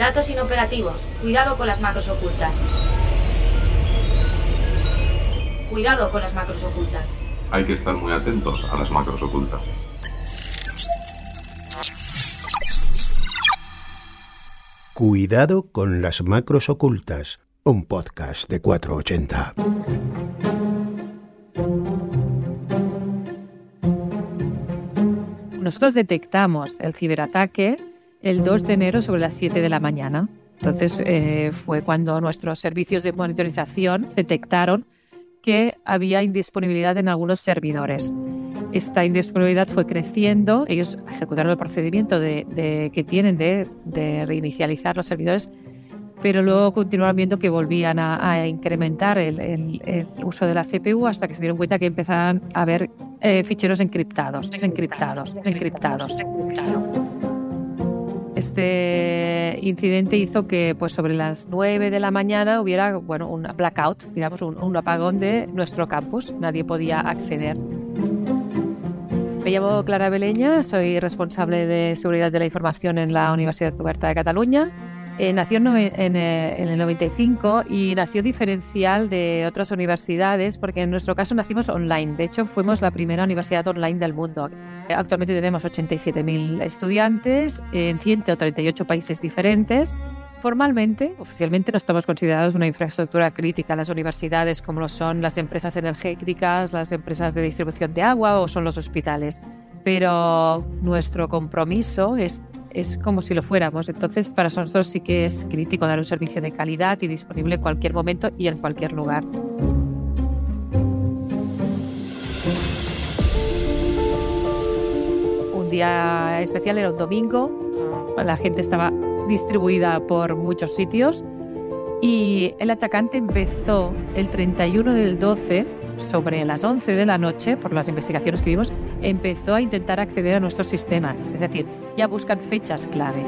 Datos inoperativos. Cuidado con las macros ocultas. Cuidado con las macros ocultas. Hay que estar muy atentos a las macros ocultas. Cuidado con las macros ocultas, un podcast de 480. Nosotros detectamos el ciberataque el 2 de enero sobre las 7 de la mañana. Entonces eh, fue cuando nuestros servicios de monitorización detectaron que había indisponibilidad en algunos servidores. Esta indisponibilidad fue creciendo, ellos ejecutaron el procedimiento de, que tienen de, reinicializar los servidores, pero luego continuaron viendo que volvían a, incrementar el, uso de la CPU hasta que se dieron cuenta que empezaban a haber eh, ficheros encriptados, encriptados. encriptados. Este incidente hizo que pues, sobre las 9 de la mañana hubiera bueno, un blackout, digamos, un, apagón de nuestro campus. Nadie podía acceder. Me llamo Clara Beleña, soy responsable de seguridad de la información en la Universidad Oberta de Cataluña eh, nació en, eh, en, el 95 y nació diferencial de otras universidades porque en nuestro caso nacimos online. De hecho, fuimos la primera universidad online del mundo. Actualmente tenemos 87.000 estudiantes en 138 países diferentes. Formalmente, oficialmente no estamos considerados una infraestructura crítica. Las universidades, como lo son las empresas energéticas, las empresas de distribución de agua o son los hospitales. Pero nuestro compromiso es es como si lo fuéramos. Entonces, para nosotros sí que es crítico dar un servicio de calidad y disponible en cualquier momento y en cualquier lugar. Un día especial era un domingo, la gente estaba distribuida por muchos sitios y el atacante empezó el 31 del 12 sobre las 11 de la noche, por las investigaciones que vimos, empezó a intentar acceder a nuestros sistemas. Es decir, ya buscan fechas clave.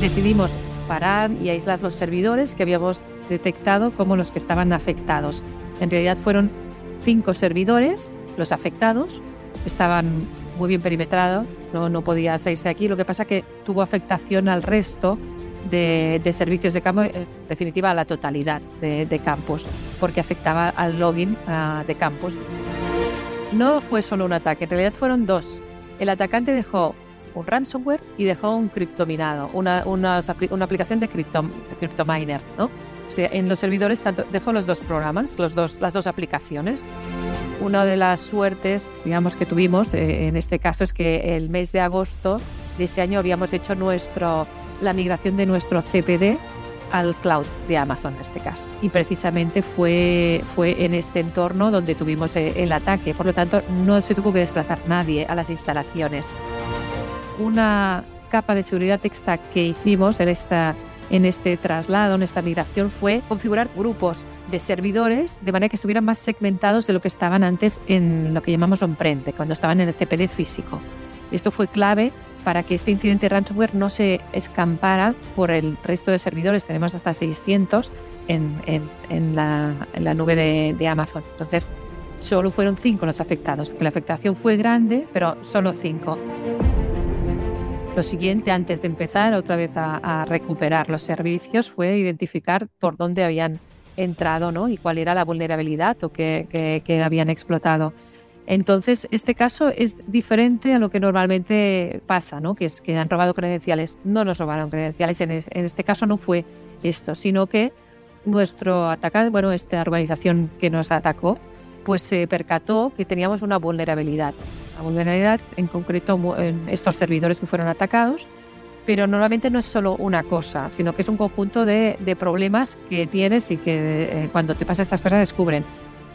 Decidimos parar y aislar los servidores que habíamos detectado como los que estaban afectados. En realidad fueron cinco servidores los afectados, estaban muy bien perimetrados, no, no podía salirse de aquí. Lo que pasa que tuvo afectación al resto de, servicios de campo, en definitiva a la totalidad de, campos, porque afectaba al login ah, de campos. No fue solo un ataque, en realidad fueron dos. El atacante dejó un ransomware y dejó un criptominado, una, una, aplicación de, cripto, miner ¿no? En los servidores dejó los dos programas, los dos, las dos aplicaciones. Una de las suertes, digamos, que tuvimos eh, en este caso es que el mes de agosto de ese año habíamos hecho nuestro la migración de nuestro CPD al cloud de Amazon en este caso. Y precisamente fue, fue en este entorno donde tuvimos eh, el ataque. Por lo tanto, no se tuvo que desplazar nadie a las instalaciones. Una capa de seguridad extra que hicimos en, esta, en este traslado, en esta migración, fue configurar grupos de servidores de manera que estuvieran más segmentados de lo que estaban antes en lo que llamamos on-prem, cuando estaban en el CPD físico. Esto fue clave para que este incidente ransomware no se escampara por el resto de servidores. Tenemos hasta 600 en, la, nube de, Amazon. Entonces, solo fueron cinco los afectados, la afectación fue grande, pero solo cinco. Lo siguiente, antes de empezar otra vez a, recuperar los servicios, fue identificar por dónde habían entrado ¿no? y cuál era la vulnerabilidad o qué habían explotado. Entonces, este caso es diferente a lo que normalmente pasa, ¿no? que es que han robado credenciales. No nos robaron credenciales, en, este caso no fue esto, sino que nuestro atacante, bueno, esta organización que nos atacó, pues se percató que teníamos una vulnerabilidad. La vulnerabilidad en concreto en estos servidores que fueron atacados, pero normalmente no es solo una cosa, sino que es un conjunto de, problemas que tienes y que eh, cuando te pasa estas cosas descubren.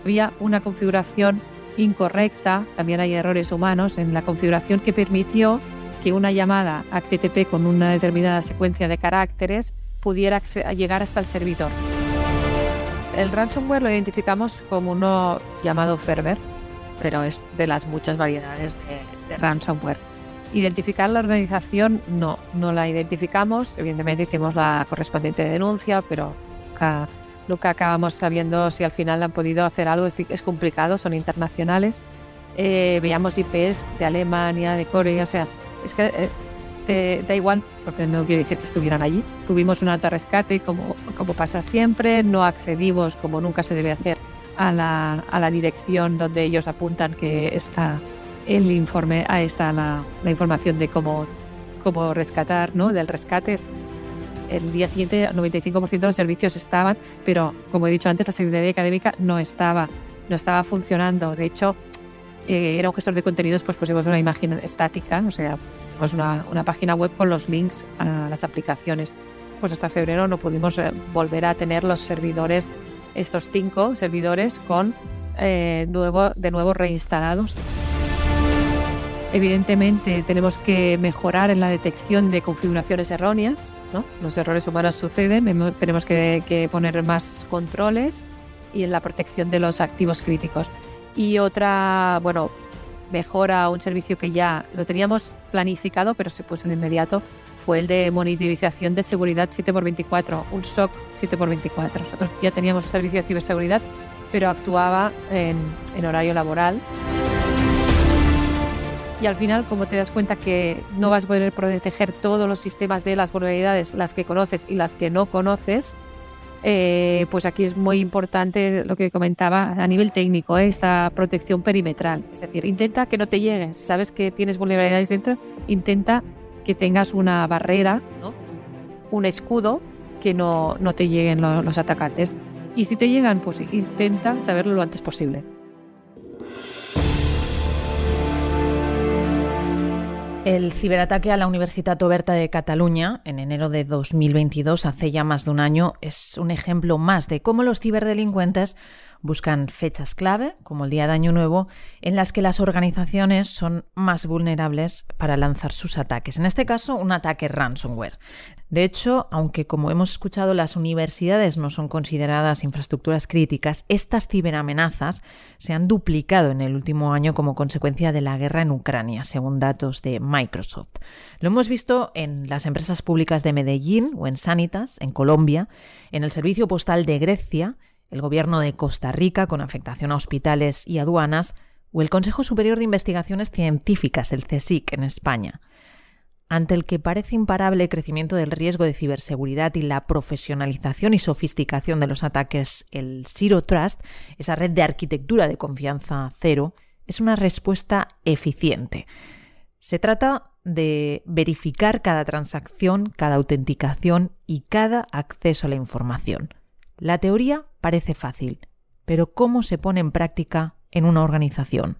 Había una configuración incorrecta, también hay errores humanos en la configuración que permitió que una llamada HTTP con una determinada secuencia de caracteres pudiera llegar hasta el servidor. El ransomware lo identificamos como uno llamado Ferber, pero es de las muchas variedades de, ransomware. Identificar la organización no, no la identificamos. Evidentemente hicimos la correspondiente denuncia, pero nunca que acabamos sabiendo si al final han podido hacer algo es, es complicado, son internacionales. Eh, veíamos IPs de Alemania, de Corea, o sea, es que eh, da igual, porque no quiero decir que estuvieran allí. Tuvimos un alta rescate, como, como pasa siempre, no accedimos, como nunca se debe hacer, a la, a la dirección donde ellos apuntan que está el informe, ahí está la, la información de cómo, cómo rescatar, ¿no? Del rescate. El día siguiente, el 95% de los servicios estaban, pero como he dicho antes, la Secretaría Académica no estaba, no estaba funcionando. De hecho, eh, era un gestor de contenidos, pues pusimos una imagen estática, o sea, pues una, una, página web con los links a las aplicaciones. Pues hasta febrero no pudimos eh, volver a tener los servidores, estos cinco servidores, con eh, nuevo, de nuevo reinstalados. Evidentemente tenemos que mejorar en la detección de configuraciones erróneas. ¿no? Los errores humanos suceden, tenemos que, que poner más controles y en la protección de los activos críticos. Y otra, bueno, mejora un servicio que ya lo teníamos planificado, pero se puso de inmediato, fue el de monitorización de seguridad 7x24, un SOC 7x24. Nosotros ya teníamos un servicio de ciberseguridad, pero actuaba en, en horario laboral. Y al final, como te das cuenta que no vas a poder proteger todos los sistemas de las vulnerabilidades, las que conoces y las que no conoces, eh, pues aquí es muy importante lo que comentaba a nivel técnico, ¿eh? esta protección perimetral. Es decir, intenta que no te lleguen. Si sabes que tienes vulnerabilidades dentro, intenta que tengas una barrera, un escudo que no, no te lleguen los atacantes. Y si te llegan, pues intenta saberlo lo antes posible. El ciberataque a la Universitat Oberta de Cataluña en enero de 2022, hace ya más de un año, es un ejemplo más de cómo los ciberdelincuentes buscan fechas clave, como el Día de Año Nuevo, en las que las organizaciones son más vulnerables para lanzar sus ataques. En este caso, un ataque ransomware. De hecho, aunque como hemos escuchado las universidades no son consideradas infraestructuras críticas, estas ciberamenazas se han duplicado en el último año como consecuencia de la guerra en Ucrania, según datos de Microsoft. Lo hemos visto en las empresas públicas de Medellín o en Sanitas, en Colombia, en el Servicio Postal de Grecia, el Gobierno de Costa Rica con afectación a hospitales y aduanas, o el Consejo Superior de Investigaciones Científicas, el CSIC, en España. Ante el que parece imparable crecimiento del riesgo de ciberseguridad y la profesionalización y sofisticación de los ataques, el Zero Trust, esa red de arquitectura de confianza cero, es una respuesta eficiente. Se trata de verificar cada transacción, cada autenticación y cada acceso a la información. La teoría parece fácil, pero ¿cómo se pone en práctica en una organización?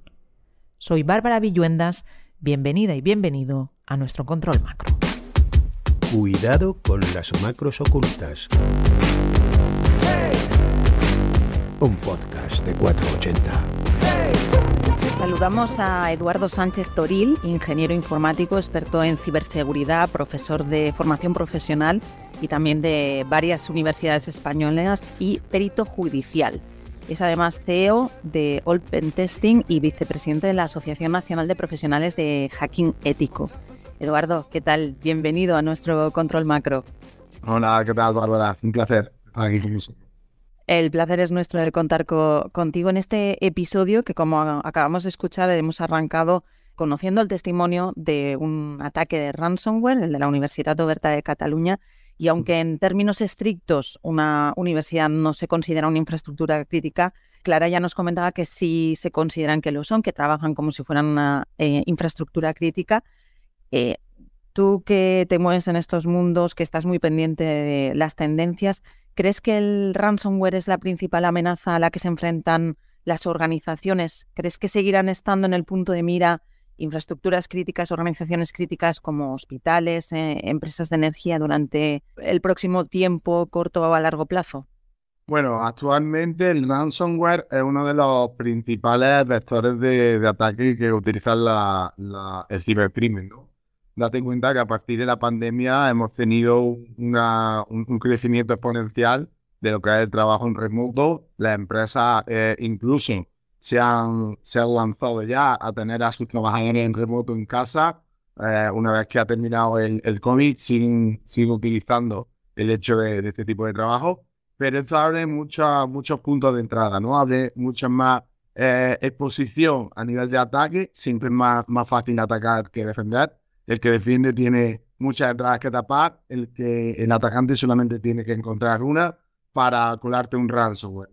Soy Bárbara Villuendas, bienvenida y bienvenido a nuestro control macro. Cuidado con las macros ocultas. Un podcast de 480. Saludamos a Eduardo Sánchez Toril, ingeniero informático, experto en ciberseguridad, profesor de formación profesional y también de varias universidades españolas y perito judicial. Es además CEO de Open Testing y vicepresidente de la Asociación Nacional de Profesionales de Hacking Ético. Eduardo, ¿qué tal? Bienvenido a nuestro control macro. Hola, ¿qué tal, Bárbara? Un placer aquí con el placer es nuestro de contar co contigo en este episodio que, como acabamos de escuchar, hemos arrancado conociendo el testimonio de un ataque de ransomware, el de la Universidad Oberta de Cataluña, y aunque en términos estrictos una universidad no se considera una infraestructura crítica, Clara ya nos comentaba que sí se consideran que lo son, que trabajan como si fueran una eh, infraestructura crítica. Eh, tú que te mueves en estos mundos, que estás muy pendiente de las tendencias, ¿Crees que el ransomware es la principal amenaza a la que se enfrentan las organizaciones? ¿Crees que seguirán estando en el punto de mira infraestructuras críticas, organizaciones críticas como hospitales, eh, empresas de energía durante el próximo tiempo, corto o a largo plazo? Bueno, actualmente el ransomware es uno de los principales vectores de, ataque que utilizan la, el cibercrimen, ¿no? Date cuenta que a partir de la pandemia hemos tenido un, crecimiento exponencial de lo que es el trabajo en remoto. Las empresas eh, incluso se han, lanzado ya a tener a sus trabajadores en remoto en casa. Eh, una vez que ha terminado el, COVID, siguen, utilizando el hecho de, este tipo de trabajo. Pero esto abre muchos muchos puntos de entrada, ¿no? Abre mucha más eh, exposición a nivel de ataque. Siempre es más fácil atacar que defender El que defiende tiene muchas entradas que tapar, el que el atacante solamente tiene que encontrar una para colarte un ransomware.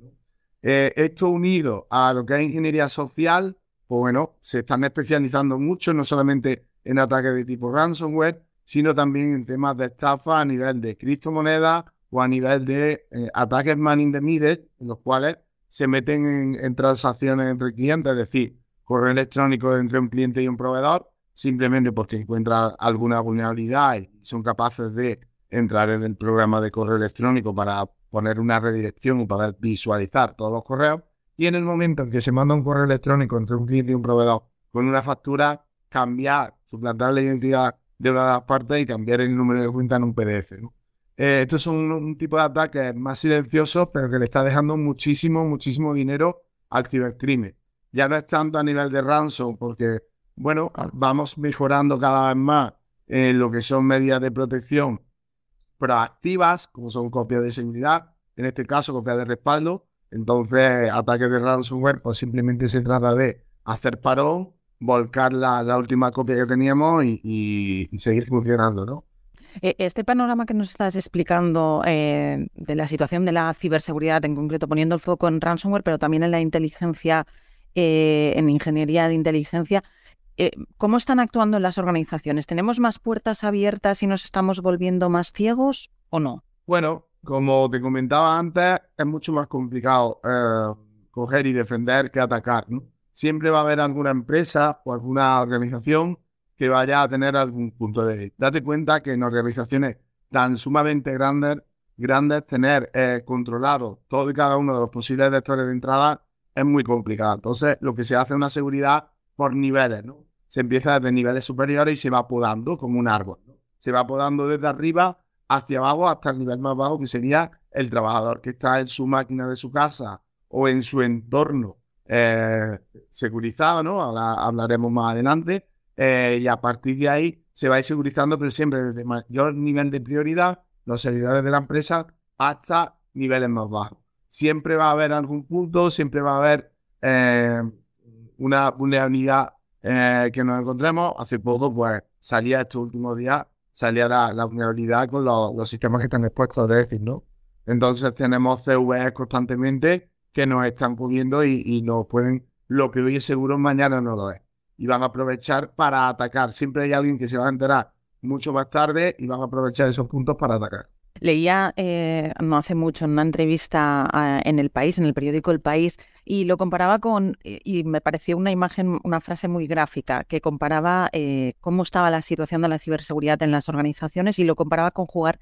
Eh, esto unido a lo que es ingeniería social, pues bueno, se están especializando mucho, no solamente en ataques de tipo ransomware, sino también en temas de estafa a nivel de criptomonedas o a nivel de eh, ataques man in the middle, en los cuales se meten en, transacciones entre clientes, es decir, correo electrónico entre un cliente y un proveedor, simplemente porque encuentran alguna vulnerabilidad y son capaces de entrar en el programa de correo electrónico para poner una redirección y poder visualizar todos los correos. Y en el momento en que se manda un correo electrónico entre un cliente y un proveedor con una factura, cambiar, suplantar la identidad de una de las partes y cambiar el número de cuenta en un PDF. Eh, estos son un, tipo de ataques más silenciosos, pero que le está dejando muchísimo, muchísimo dinero al cibercrimen. Ya no es tanto a nivel de ransom, porque, bueno, vamos mejorando cada vez más en lo que son medidas de protección proactivas, como son copias de seguridad, en este caso copias de respaldo. Entonces, ataques de ransomware, pues simplemente se trata de hacer parón, volcar la, última copia que teníamos y, seguir funcionando, ¿no? E, este panorama que nos estás explicando eh, de la situación de la ciberseguridad, en concreto poniendo el foco en ransomware, pero también en la inteligencia, eh, en ingeniería de inteligencia, eh, ¿cómo están actuando las organizaciones? ¿Tenemos más puertas abiertas y nos estamos volviendo más ciegos o no? Bueno, como te comentaba antes, es mucho más complicado coger y defender que atacar, siempre va a haber alguna empresa o alguna organización que vaya a tener algún punto de Date cuenta que en organizaciones tan sumamente grandes, grandes tener eh, controlado todo y cada uno de los posibles vectores de entrada es muy complicado. Entonces, lo que se hace es una seguridad por niveles, ¿no? Se empieza desde niveles superiores y se va podando como un árbol, Se va podando desde arriba hacia abajo hasta el nivel más bajo, que sería el trabajador que está en su máquina de su casa o en su entorno eh, securizado, ¿no? Ahora hablaremos más adelante. Eh, y a partir de ahí se va a ir segurizando, pero siempre desde mayor nivel de prioridad, los servidores de la empresa, hasta niveles más bajos. Siempre va a haber algún punto, siempre va a haber eh, una vulnerabilidad eh, que nos encontremos. Hace poco, pues, salía estos últimos días, salía la, vulnerabilidad con los, sistemas que están expuestos a decir, ¿no? Entonces tenemos CVE constantemente que nos están pudiendo y, nos pueden, lo que hoy es seguro, mañana no lo es. Y van a aprovechar para atacar. Siempre hay alguien que se va a enterar mucho más tarde y van a aprovechar esos puntos para atacar. Leía eh, no hace mucho en una entrevista en El País, en el periódico El País, y lo comparaba con, y me pareció una imagen, una frase muy gráfica, que comparaba eh, cómo estaba la situación de la ciberseguridad en las organizaciones y lo comparaba con jugar,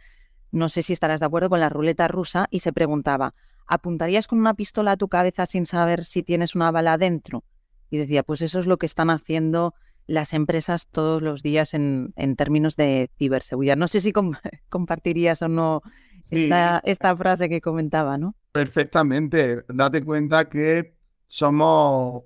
no sé si estarás de acuerdo, con la ruleta rusa y se preguntaba, ¿apuntarías con una pistola a tu cabeza sin saber si tienes una bala dentro? Y decía, pues eso es lo que están haciendo las empresas todos los días en, términos de ciberseguridad. No sé si compartirías o no esta, frase que comentaba, ¿no? Perfectamente. Date cuenta que somos,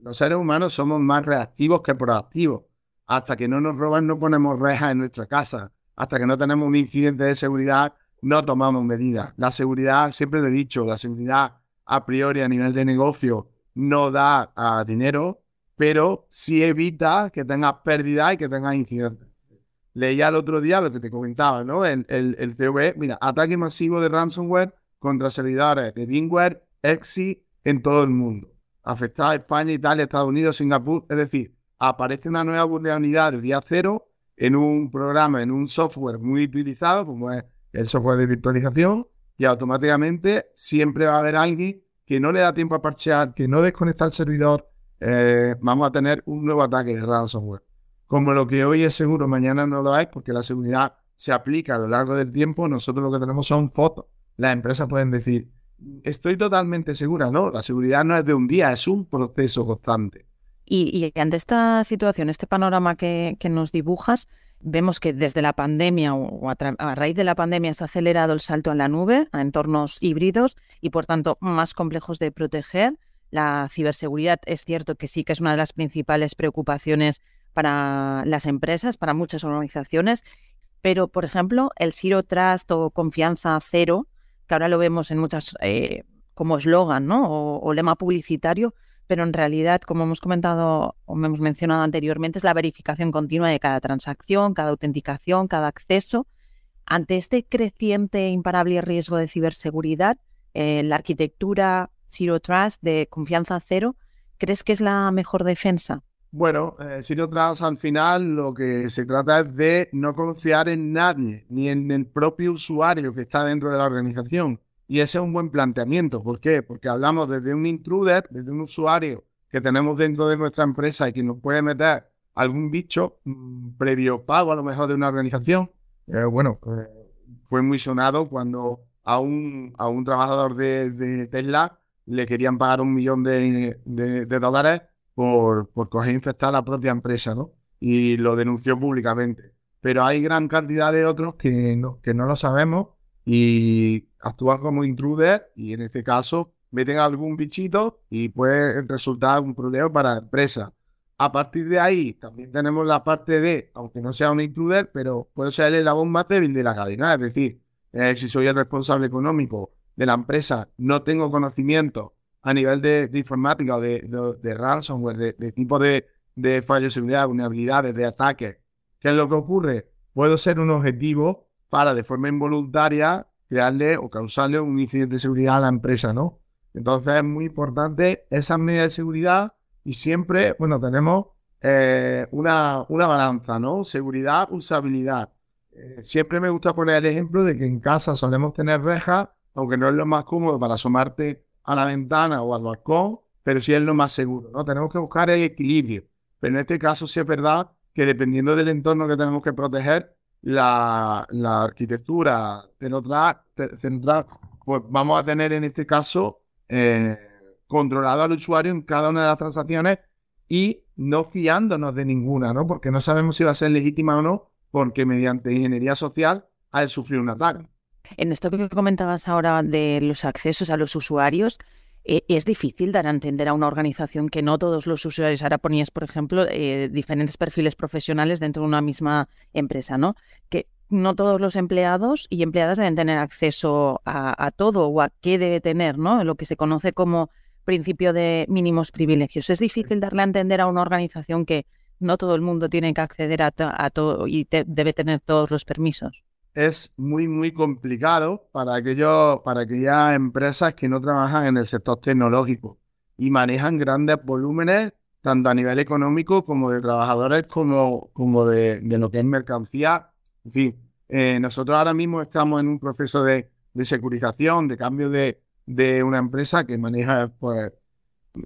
los seres humanos somos más reactivos que proactivos. Hasta que no nos roban no ponemos rejas en nuestra casa. Hasta que no tenemos un incidente de seguridad no tomamos medidas. La seguridad, siempre lo he dicho, la seguridad a priori a nivel de negocio no da a dinero, pero sí evita que tengas pérdida y que tengas incidentes. Leía el otro día lo que te comentaba, ¿no? El, el, CV, mira, ataque masivo de ransomware contra servidores de VMware, EXI en todo el mundo. Afectada a España, Italia, Estados Unidos, Singapur. Es decir, aparece una nueva vulnerabilidad del día cero en un programa, en un software muy utilizado, como es el software de virtualización y automáticamente siempre va a haber alguien que no le da tiempo a parchear, que no desconecta el servidor, eh, vamos a tener un nuevo ataque de ransomware. Como lo que hoy es seguro, mañana no lo es, porque la seguridad se aplica a lo largo del tiempo, nosotros lo que tenemos son fotos. Las empresas pueden decir, estoy totalmente segura, no, la seguridad no es de un día, es un proceso constante. Y, ante esta situación, este panorama que nos dibujas, Vemos que desde la pandemia o a, raíz de la pandemia se ha acelerado el salto a la nube, a entornos híbridos y por tanto más complejos de proteger. La ciberseguridad es cierto que sí que es una de las principales preocupaciones para las empresas, para muchas organizaciones, pero por ejemplo el Zero Trust o confianza cero, que ahora lo vemos en muchas eh, como eslogan ¿no? o lema publicitario, pero en realidad, como hemos comentado o hemos mencionado anteriormente, es la verificación continua de cada transacción, cada autenticación, cada acceso. Ante este creciente e imparable riesgo de ciberseguridad, eh, la arquitectura Zero Trust de confianza cero, ¿crees que es la mejor defensa? Bueno, eh, Zero Trust al final lo que se trata es de no confiar en nadie, ni en el propio usuario que está dentro de la organización. Y ese es un buen planteamiento. ¿Por qué? Porque hablamos desde un intruder, desde un usuario que tenemos dentro de nuestra empresa y que nos puede meter algún bicho mm, previo pago a lo mejor de una organización. Eh, bueno, pues, fue muy sonado cuando a un, a un trabajador de, Tesla le querían pagar un millón de, dólares por, por coger e infectar a la propia empresa, ¿no? Y lo denunció públicamente. Pero hay gran cantidad de otros que no, que no lo sabemos y actúan como intruder y en este caso meten algún bichito y puede resultar un problema para la empresa. A partir de ahí también tenemos la parte de, aunque no sea un intruder, pero puede ser el eslabón más débil de la cadena, es decir, eh, si soy el responsable económico de la empresa, no tengo conocimiento a nivel de, informática o de, ransomware, de, tipo de, de fallos de seguridad, vulnerabilidades, de ataques. ¿Qué es lo que ocurre? Puedo ser un objetivo para de forma involuntaria crearle o causarle un incidente de seguridad a la empresa, ¿no? Entonces es muy importante esas medidas de seguridad y siempre, bueno, tenemos eh, una, una balanza, ¿no? Seguridad, usabilidad. Eh, siempre me gusta poner el ejemplo de que en casa solemos tener rejas, aunque no es lo más cómodo para asomarte a la ventana o al balcón, pero sí es lo más seguro, ¿no? Tenemos que buscar el equilibrio. Pero en este caso sí es verdad que dependiendo del entorno que tenemos que proteger, la, arquitectura central, pues vamos a tener en este caso eh, controlado al usuario en cada una de las transacciones y no fiándonos de ninguna, ¿no? Porque no sabemos si va a ser legítima o no, porque mediante ingeniería social ha sufrir un ataque. En esto que comentabas ahora de los accesos a los usuarios, eh, es difícil dar a entender a una organización que no todos los usuarios, ahora ponías, por ejemplo, eh, diferentes perfiles profesionales dentro de una misma empresa, ¿no? Que no todos los empleados y empleadas deben tener acceso a, todo o a qué debe tener, ¿no? Lo que se conoce como principio de mínimos privilegios. Es difícil darle a entender a una organización que no todo el mundo tiene que acceder a, todo y debe tener todos los permisos es muy, muy complicado para, aquellos, para aquellas empresas que no trabajan en el sector tecnológico y manejan grandes volúmenes, tanto a nivel económico como de trabajadores, como, como de, lo que es mercancía. En fin, eh, nosotros ahora mismo estamos en un proceso de, de securización, de cambio de, de una empresa que maneja pues,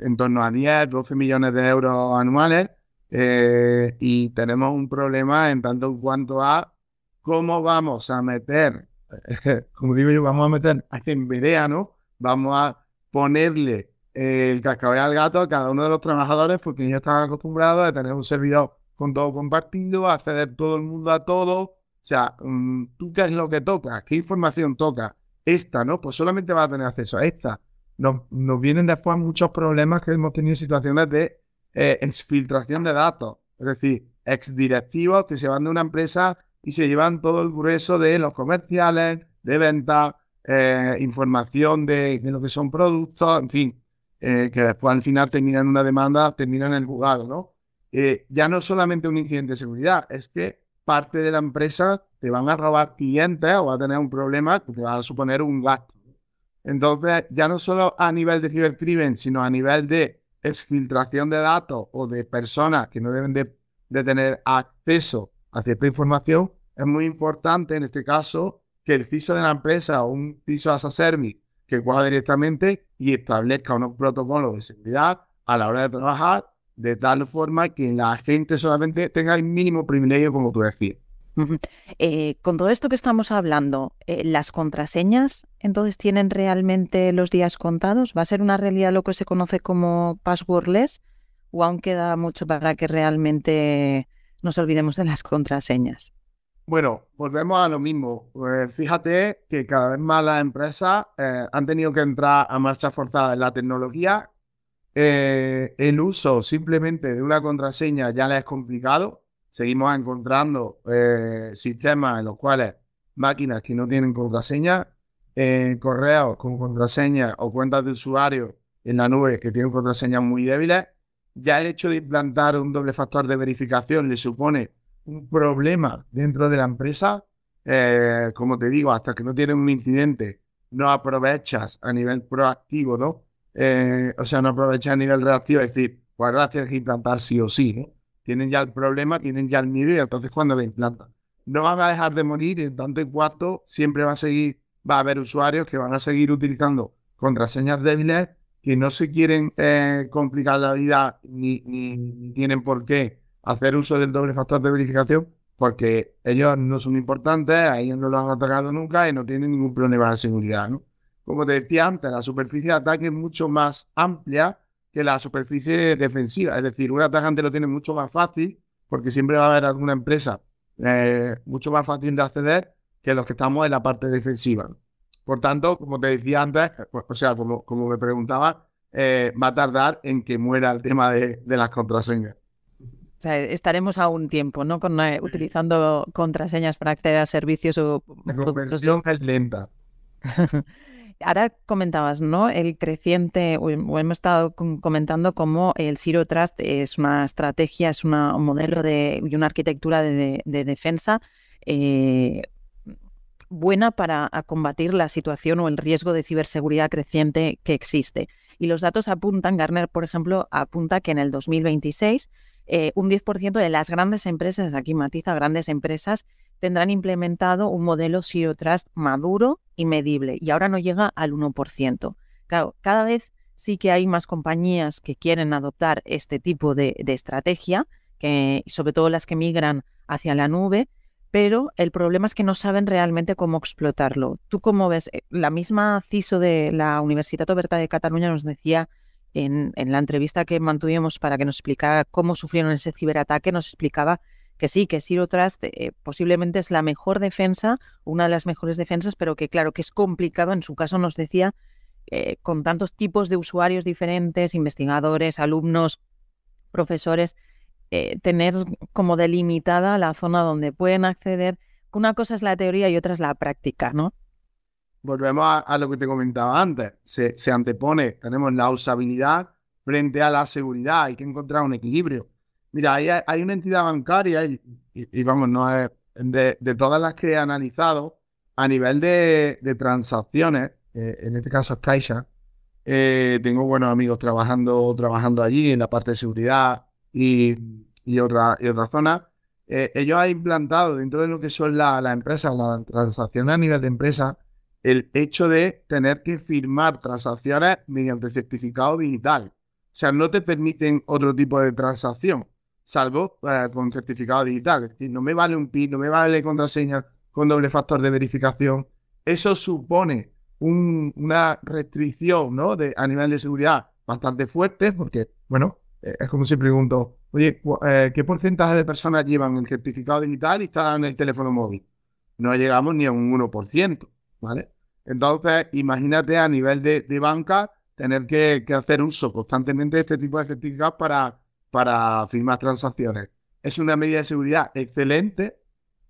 en torno a 10, 12 millones de euros anuales eh, y tenemos un problema en tanto en cuanto a cómo vamos a meter, como digo yo, vamos a meter en Berea, ¿no? Vamos a ponerle el cascabel al gato a cada uno de los trabajadores porque ellos están acostumbrados a tener un servidor con todo compartido, acceder todo el mundo a todo. O sea, mm, ¿tú qué es lo que toca? ¿Qué información toca? Esta, ¿no? Pues solamente va a tener acceso a esta. Nos, vienen después muchos problemas que hemos tenido situaciones de eh, exfiltración de datos. Es decir, exdirectivos que se van de una empresa y se llevan todo el grueso de los comerciales, de venta, eh, información de, lo que son productos, en fin, eh, que después al final terminan una demanda, terminan en el juzgado, ¿no? Eh, ya no solamente un incidente de seguridad, es que parte de la empresa te van a robar clientes o va a tener un problema que te va a suponer un gasto. Entonces, ya no solo a nivel de cibercrimen, sino a nivel de exfiltración de datos o de personas que no deben de, de tener acceso a cierta información, es muy importante en este caso que el CISO de la empresa o un CISO as a service que cuadre directamente y establezca unos protocolos de seguridad a la hora de trabajar de tal forma que la gente solamente tenga el mínimo privilegio, como tú decías. Eh, con todo esto que estamos hablando, eh, ¿las contraseñas entonces tienen realmente los días contados? ¿Va a ser una realidad lo que se conoce como passwordless? ¿O aún queda mucho para que realmente nos olvidemos de las contraseñas. Bueno, volvemos a lo mismo. Pues fíjate que cada vez más las empresas eh, han tenido que entrar a marcha forzada en la tecnología. Eh, el uso simplemente de una contraseña ya les es complicado. Seguimos encontrando eh, sistemas en los cuales máquinas que no tienen contraseña, correos con contraseña o cuentas de usuario en la nube que tienen contraseñas muy débiles, ya el hecho de implantar un doble factor de verificación le supone un problema dentro de la empresa. Eh, como te digo, hasta que no tienes un incidente, no aprovechas a nivel proactivo, ¿no? Eh, o sea, no aprovechas a nivel reactivo, es decir, pues ahora tienes que implantar sí o sí. Tienen ya el problema, tienen ya el miedo y entonces cuando lo implantan. No van a dejar de morir en tanto y cuanto siempre va a seguir, va a haber usuarios que van a seguir utilizando contraseñas débiles que no se quieren eh, complicar la vida ni, tienen por qué hacer uso del doble factor de verificación porque ellos no son importantes, a ellos no lo han atacado nunca y no tienen ningún problema de seguridad. ¿no? Como te decía antes, la superficie de ataque es mucho más amplia que la superficie defensiva. Es decir, un atacante lo tiene mucho más fácil porque siempre va a haber alguna empresa eh, mucho más fácil de acceder que los que estamos en la parte defensiva. Por tanto, como te decía antes, pues, o sea, como, como me preguntaba, eh, va a tardar en que muera el tema de, las contraseñas. O sea, estaremos a un tiempo, ¿no? Con, eh, utilizando contraseñas para acceder a servicios o... La conversión es lenta. Ahora comentabas, ¿no? El creciente, o hemos estado comentando cómo el Zero Trust es una estrategia, es un modelo de, y una arquitectura de, defensa eh, buena para combatir la situación o el riesgo de ciberseguridad creciente que existe. Y los datos apuntan, Garner, por ejemplo, apunta que en el 2026 eh, un 10% de las grandes empresas, aquí matiza grandes empresas, tendrán implementado un modelo Zero Trust maduro y medible, y ahora no llega al 1%. Claro, cada vez sí que hay más compañías que quieren adoptar este tipo de, estrategia, que, sobre todo las que migran hacia la nube, pero el problema es que no saben realmente cómo explotarlo. ¿Tú cómo ves? Eh, la misma CISO de la Universidad Oberta de Cataluña nos decía en, la entrevista que mantuvimos para que nos explicara cómo sufrieron ese ciberataque, nos explicaba que sí, que Zero Trust eh, posiblemente es la mejor defensa, una de las mejores defensas, pero que claro, que es complicado, en su caso nos decía, eh, con tantos tipos de usuarios diferentes, investigadores, alumnos, profesores, eh, tener como delimitada la zona donde pueden acceder. Una cosa es la teoría y otra es la práctica, ¿no? Volvemos a, lo que te comentaba antes. Se, antepone, tenemos la usabilidad frente a la seguridad. Hay que encontrar un equilibrio. Mira, hay, hay una entidad bancaria y, vamos, no es de, todas las que he analizado a nivel de, transacciones, eh, en este caso es Caixa, eh, tengo buenos amigos trabajando, trabajando allí en la parte de seguridad y, y otra, y otra zona. Eh, ellos han implantado dentro de lo que son las la empresas, las transacciones a nivel de empresa, el hecho de tener que firmar transacciones mediante certificado digital. O sea, no te permiten otro tipo de transacción salvo eh, con certificado digital. Es decir, no me vale un PIN, no me vale contraseña con doble factor de verificación. Eso supone una restricción ¿no? de, a nivel de seguridad bastante fuerte, porque, bueno, es como si pregunto, oye, eh, ¿qué porcentaje de personas llevan el certificado digital y están en el teléfono móvil? No llegamos ni a un 1%, ¿vale? Entonces, imagínate a nivel de, banca tener que, que, hacer uso constantemente de este tipo de certificados para para firmar transacciones. Es una medida de seguridad excelente,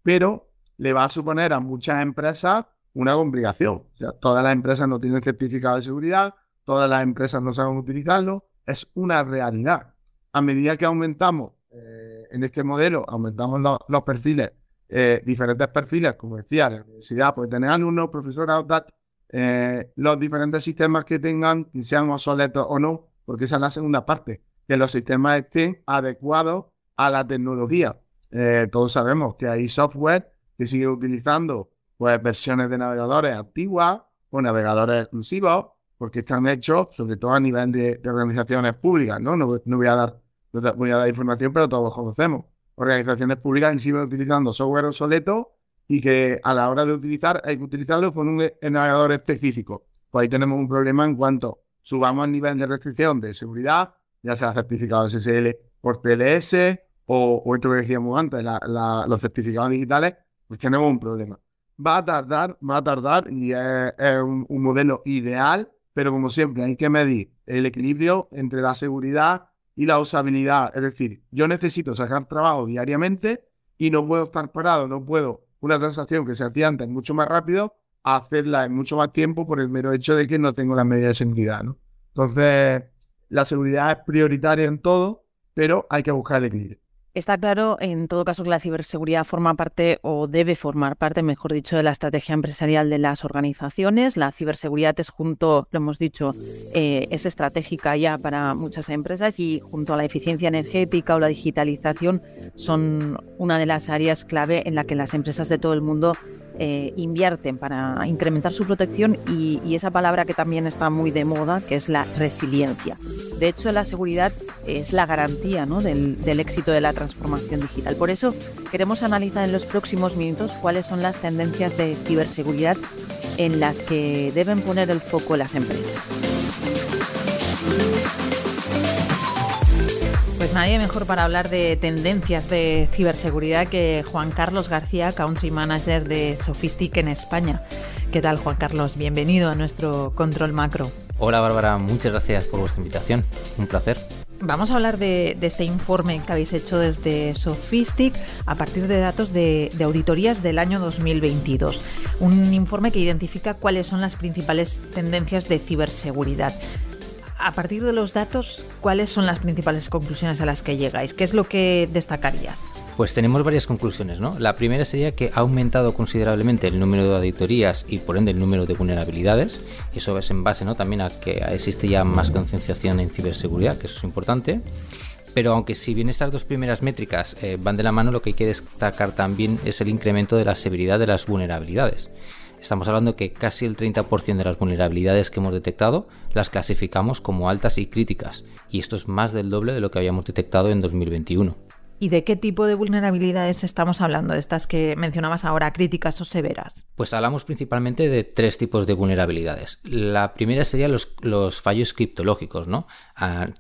pero le va a suponer a muchas empresas una complicación. O sea, todas las empresas no tienen certificado de seguridad, todas las empresas no saben utilizarlo. Es una realidad. A medida que aumentamos eh, en este modelo, aumentamos los perfiles, eh, diferentes perfiles, como decía, la universidad puede tener alumnos, profesores, eh, los diferentes sistemas que tengan, que sean obsoletos o no, porque esa es la segunda parte que los sistemas estén adecuados a la tecnología. Eh, todos sabemos que hay software que sigue utilizando pues, versiones de navegadores antiguas o navegadores exclusivos, porque están hechos sobre todo a nivel de, organizaciones públicas. ¿no? No, voy a dar, voy a dar información, pero todos conocemos. Organizaciones públicas que siguen utilizando software obsoleto y que a la hora de utilizar hay que utilizarlo con un navegador específico. Pues ahí tenemos un problema en cuanto subamos el nivel de restricción de seguridad ya sea certificados SSL por TLS o, o esto que decíamos antes, los certificados digitales, pues tenemos un problema. Va a tardar, va a tardar y es, un, modelo ideal, pero como siempre hay que medir el equilibrio entre la seguridad y la usabilidad. Es decir, yo necesito sacar trabajo diariamente y no puedo estar parado, no puedo una transacción que se hacía antes mucho más rápido, hacerla en mucho más tiempo por el mero hecho de que no tengo la medida de seguridad. Entonces, la seguridad es prioritaria en todo, pero hay que buscar el equilibrio. Está claro, en todo caso, que la ciberseguridad forma parte o debe formar parte, mejor dicho, de la estrategia empresarial de las organizaciones. La ciberseguridad es junto, lo hemos dicho, eh, es estratégica ya para muchas empresas y junto a la eficiencia energética o la digitalización son una de las áreas clave en la que las empresas de todo el mundo eh, invierten para incrementar su protección y, esa palabra que también está muy de moda, que es la resiliencia. De hecho, la seguridad es la garantía del, del éxito de la transformación digital. Por eso queremos analizar en los próximos minutos cuáles son las tendencias de ciberseguridad en las que deben poner el foco las empresas. Pues nadie mejor para hablar de tendencias de ciberseguridad que Juan Carlos García, Country Manager de Sophistic en España. ¿Qué tal, Juan Carlos? Bienvenido a nuestro Control Macro. Hola, Bárbara. Muchas gracias por vuestra invitación. Un placer. Vamos a hablar de, este informe que habéis hecho desde Sophistic a partir de datos de, de, auditorías del año 2022. Un informe que identifica cuáles son las principales tendencias de ciberseguridad a partir de los datos, ¿cuáles son las principales conclusiones a las que llegáis? ¿Qué es lo que destacarías? Pues tenemos varias conclusiones, ¿no? La primera sería que ha aumentado considerablemente el número de auditorías y por ende el número de vulnerabilidades. Eso es en base, ¿no? También a que existe ya más concienciación en ciberseguridad, que eso es importante. Pero aunque si bien estas dos primeras métricas eh, van de la mano, lo que hay que destacar también es el incremento de la severidad de las vulnerabilidades. Estamos hablando que casi el 30% de las vulnerabilidades que hemos detectado las clasificamos como altas y críticas, y esto es más del doble de lo que habíamos detectado en 2021. ¿Y de qué tipo de vulnerabilidades estamos hablando? De estas que mencionabas ahora, críticas o severas. Pues hablamos principalmente de tres tipos de vulnerabilidades. La primera sería los, los fallos criptológicos, ¿no?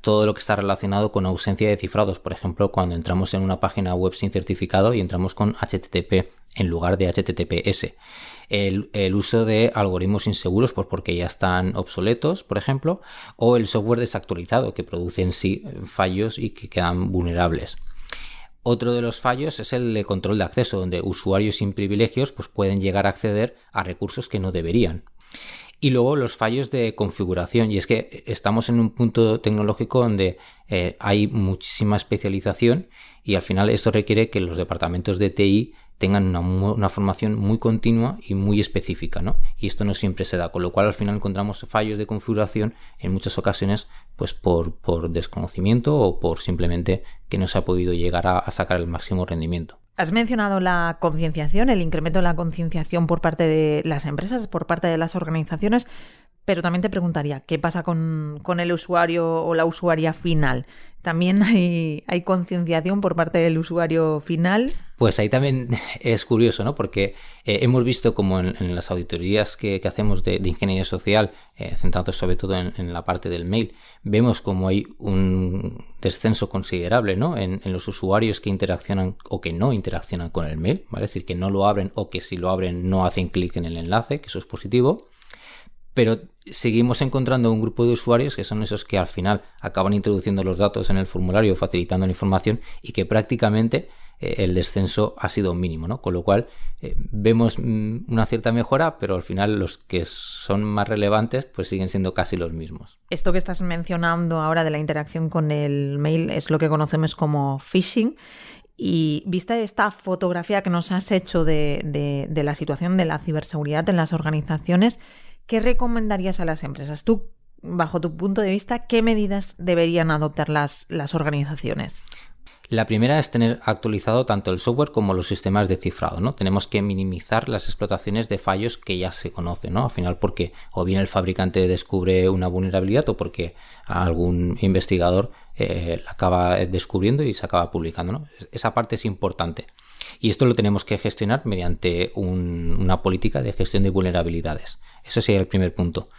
todo lo que está relacionado con ausencia de cifrados. Por ejemplo, cuando entramos en una página web sin certificado y entramos con HTTP en lugar de HTTPS el, uso de algoritmos inseguros pues porque ya están obsoletos, por ejemplo, o el software desactualizado que produce en sí fallos y que quedan vulnerables. Otro de los fallos es el de control de acceso, donde usuarios sin privilegios pues, pueden llegar a acceder a recursos que no deberían. Y luego los fallos de configuración. Y es que estamos en un punto tecnológico donde eh, hay muchísima especialización y al final esto requiere que los departamentos de TI tengan una, formación muy continua y muy específica, ¿no? Y esto no siempre se da, con lo cual al final encontramos fallos de configuración en muchas ocasiones, pues por, por desconocimiento o por simplemente que no se ha podido llegar a, sacar el máximo rendimiento. Has mencionado la concienciación, el incremento de la concienciación por parte de las empresas, por parte de las organizaciones, pero también te preguntaría, ¿qué pasa con, con el usuario o la usuaria final? También hay, concienciación por parte del usuario final. Pues ahí también es curioso, ¿no? Porque eh, hemos visto como en, las auditorías que, hacemos de, ingeniería social, eh, centrados sobre todo en, la parte del mail, vemos como hay un descenso considerable, ¿no? En, en, los usuarios que interaccionan o que no interaccionan con el mail, ¿vale? Es decir, que no lo abren o que si lo abren no hacen clic en el enlace, que eso es positivo pero seguimos encontrando un grupo de usuarios que son esos que al final acaban introduciendo los datos en el formulario, facilitando la información y que prácticamente eh, el descenso ha sido mínimo, ¿no? Con lo cual eh, vemos mm, una cierta mejora, pero al final los que son más relevantes pues siguen siendo casi los mismos. Esto que estás mencionando ahora de la interacción con el mail es lo que conocemos como phishing. Y vista esta fotografía que nos has hecho de la situación de la ciberseguridad en las organizaciones, ¿qué recomendarías a las empresas? Tú, bajo tu punto de vista, ¿qué medidas deberían adoptar las, las organizaciones? La primera es tener actualizado tanto el software como los sistemas de cifrado, ¿no? Tenemos que minimizar las explotaciones de fallos que ya se conocen, ¿no? Al final porque o bien el fabricante descubre una vulnerabilidad o porque algún investigador eh, la acaba descubriendo y se acaba publicando, ¿no? Esa parte es importante. Y esto lo tenemos que gestionar mediante una política de gestión de vulnerabilidades. Eso sería el primer punto.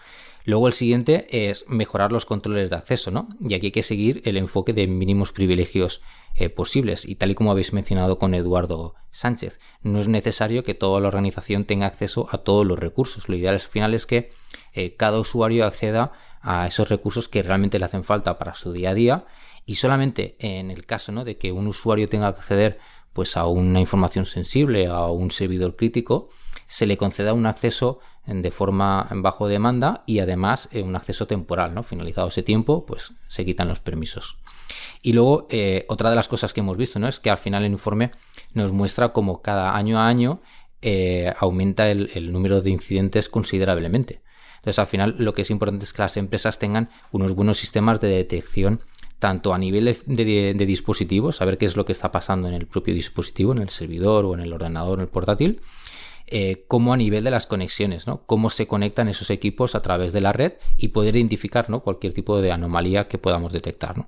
Luego el siguiente es mejorar los controles de acceso, ¿no? Y aquí hay que seguir el enfoque de mínimos privilegios eh, posibles. Y tal y como habéis mencionado con Eduardo Sánchez, no es necesario que toda la organización tenga acceso a todos los recursos. Lo ideal al final es que eh, cada usuario acceda a esos recursos que realmente le hacen falta para su día a día. Y solamente en el caso ¿no? de que un usuario tenga que acceder pues, a una información sensible, a un servidor crítico, se le conceda un acceso de forma bajo demanda y además eh, un acceso temporal, ¿no? Finalizado ese tiempo, pues se quitan los permisos. Y luego, eh, otra de las cosas que hemos visto, ¿no? Es que al final el informe nos muestra como cada año a año eh, aumenta el, número de incidentes considerablemente. Entonces, al final, lo que es importante es que las empresas tengan unos buenos sistemas de detección, tanto a nivel de, de dispositivos, saber qué es lo que está pasando en el propio dispositivo, en el servidor o en el ordenador, en el portátil, eh, como a nivel de las conexiones, ¿no? Cómo se conectan esos equipos a través de la red y poder identificar ¿no? cualquier tipo de anomalía que podamos detectar.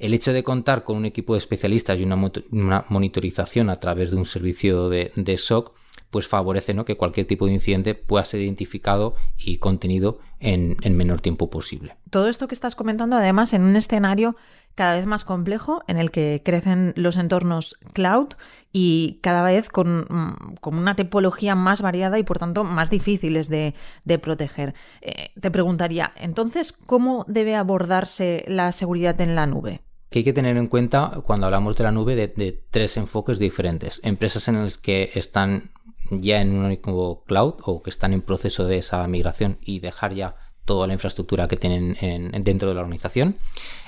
El hecho de contar con un equipo de especialistas y una, monitorización a través de un servicio de, SOC, pues favorece ¿no? que cualquier tipo de incidente pueda ser identificado y contenido en, en menor tiempo posible. Todo esto que estás comentando, además, en un escenario cada vez más complejo en el que crecen los entornos cloud y cada vez con, mm, una tipología más variada y por tanto más difíciles de, proteger. Eh, te preguntaría, entonces, ¿cómo debe abordarse la seguridad en la nube? que hay que tener en cuenta cuando hablamos de la nube de, tres enfoques diferentes. Empresas en las que están ya en un único cloud o que están en proceso de esa migración y dejar ya toda la infraestructura que tienen dentro de la organización.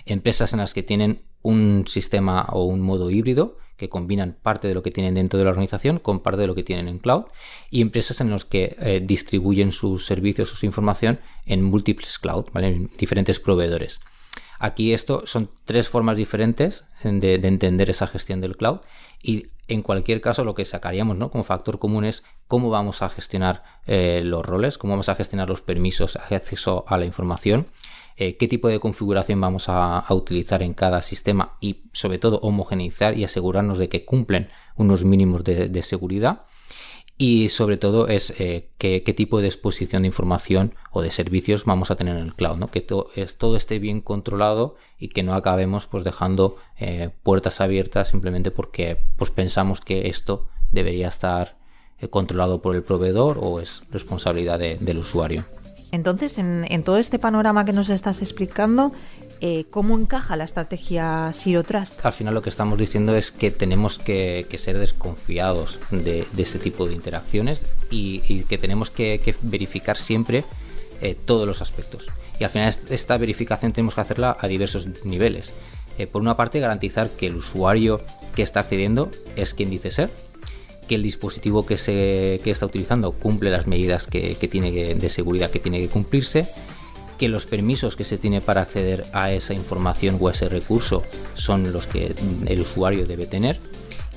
Empresas en las que tienen un sistema o un modo híbrido que combinan parte de lo que tienen dentro de la organización con parte de lo que tienen en cloud y empresas en las que eh, distribuyen sus servicios o su información en múltiples cloud, en diferentes proveedores. Aquí esto son tres formas diferentes de, entender esa gestión del cloud y en cualquier caso lo que sacaríamos ¿no? como factor común es cómo vamos a gestionar eh, los roles, cómo vamos a gestionar los permisos, acceso a la información, eh, qué tipo de configuración vamos a, utilizar en cada sistema y sobre todo homogeneizar y asegurarnos de que cumplen unos mínimos de seguridad y sobre todo es eh, qué, tipo de exposición de información o de servicios vamos a tener en el cloud, ¿no? que todo esté bien controlado y que no acabemos pues dejando eh, puertas abiertas simplemente porque pues pensamos que esto debería estar eh, controlado por el proveedor o es responsabilidad del usuario. Entonces, en, todo este panorama que nos estás explicando, eh, ¿cómo encaja la estrategia Zero Trust? Al final lo que estamos diciendo es que tenemos que, ser desconfiados de, ese tipo de interacciones y, que tenemos que, verificar siempre eh, todos los aspectos. Y al final esta verificación tenemos que hacerla a diversos niveles. Eh, por una parte, garantizar que el usuario que está accediendo es quien dice ser, que el dispositivo que, se, que está utilizando cumple las medidas que, que tiene de seguridad que tiene que cumplirse que los permisos que se tiene para acceder a esa información o a ese recurso son los que el usuario debe tener.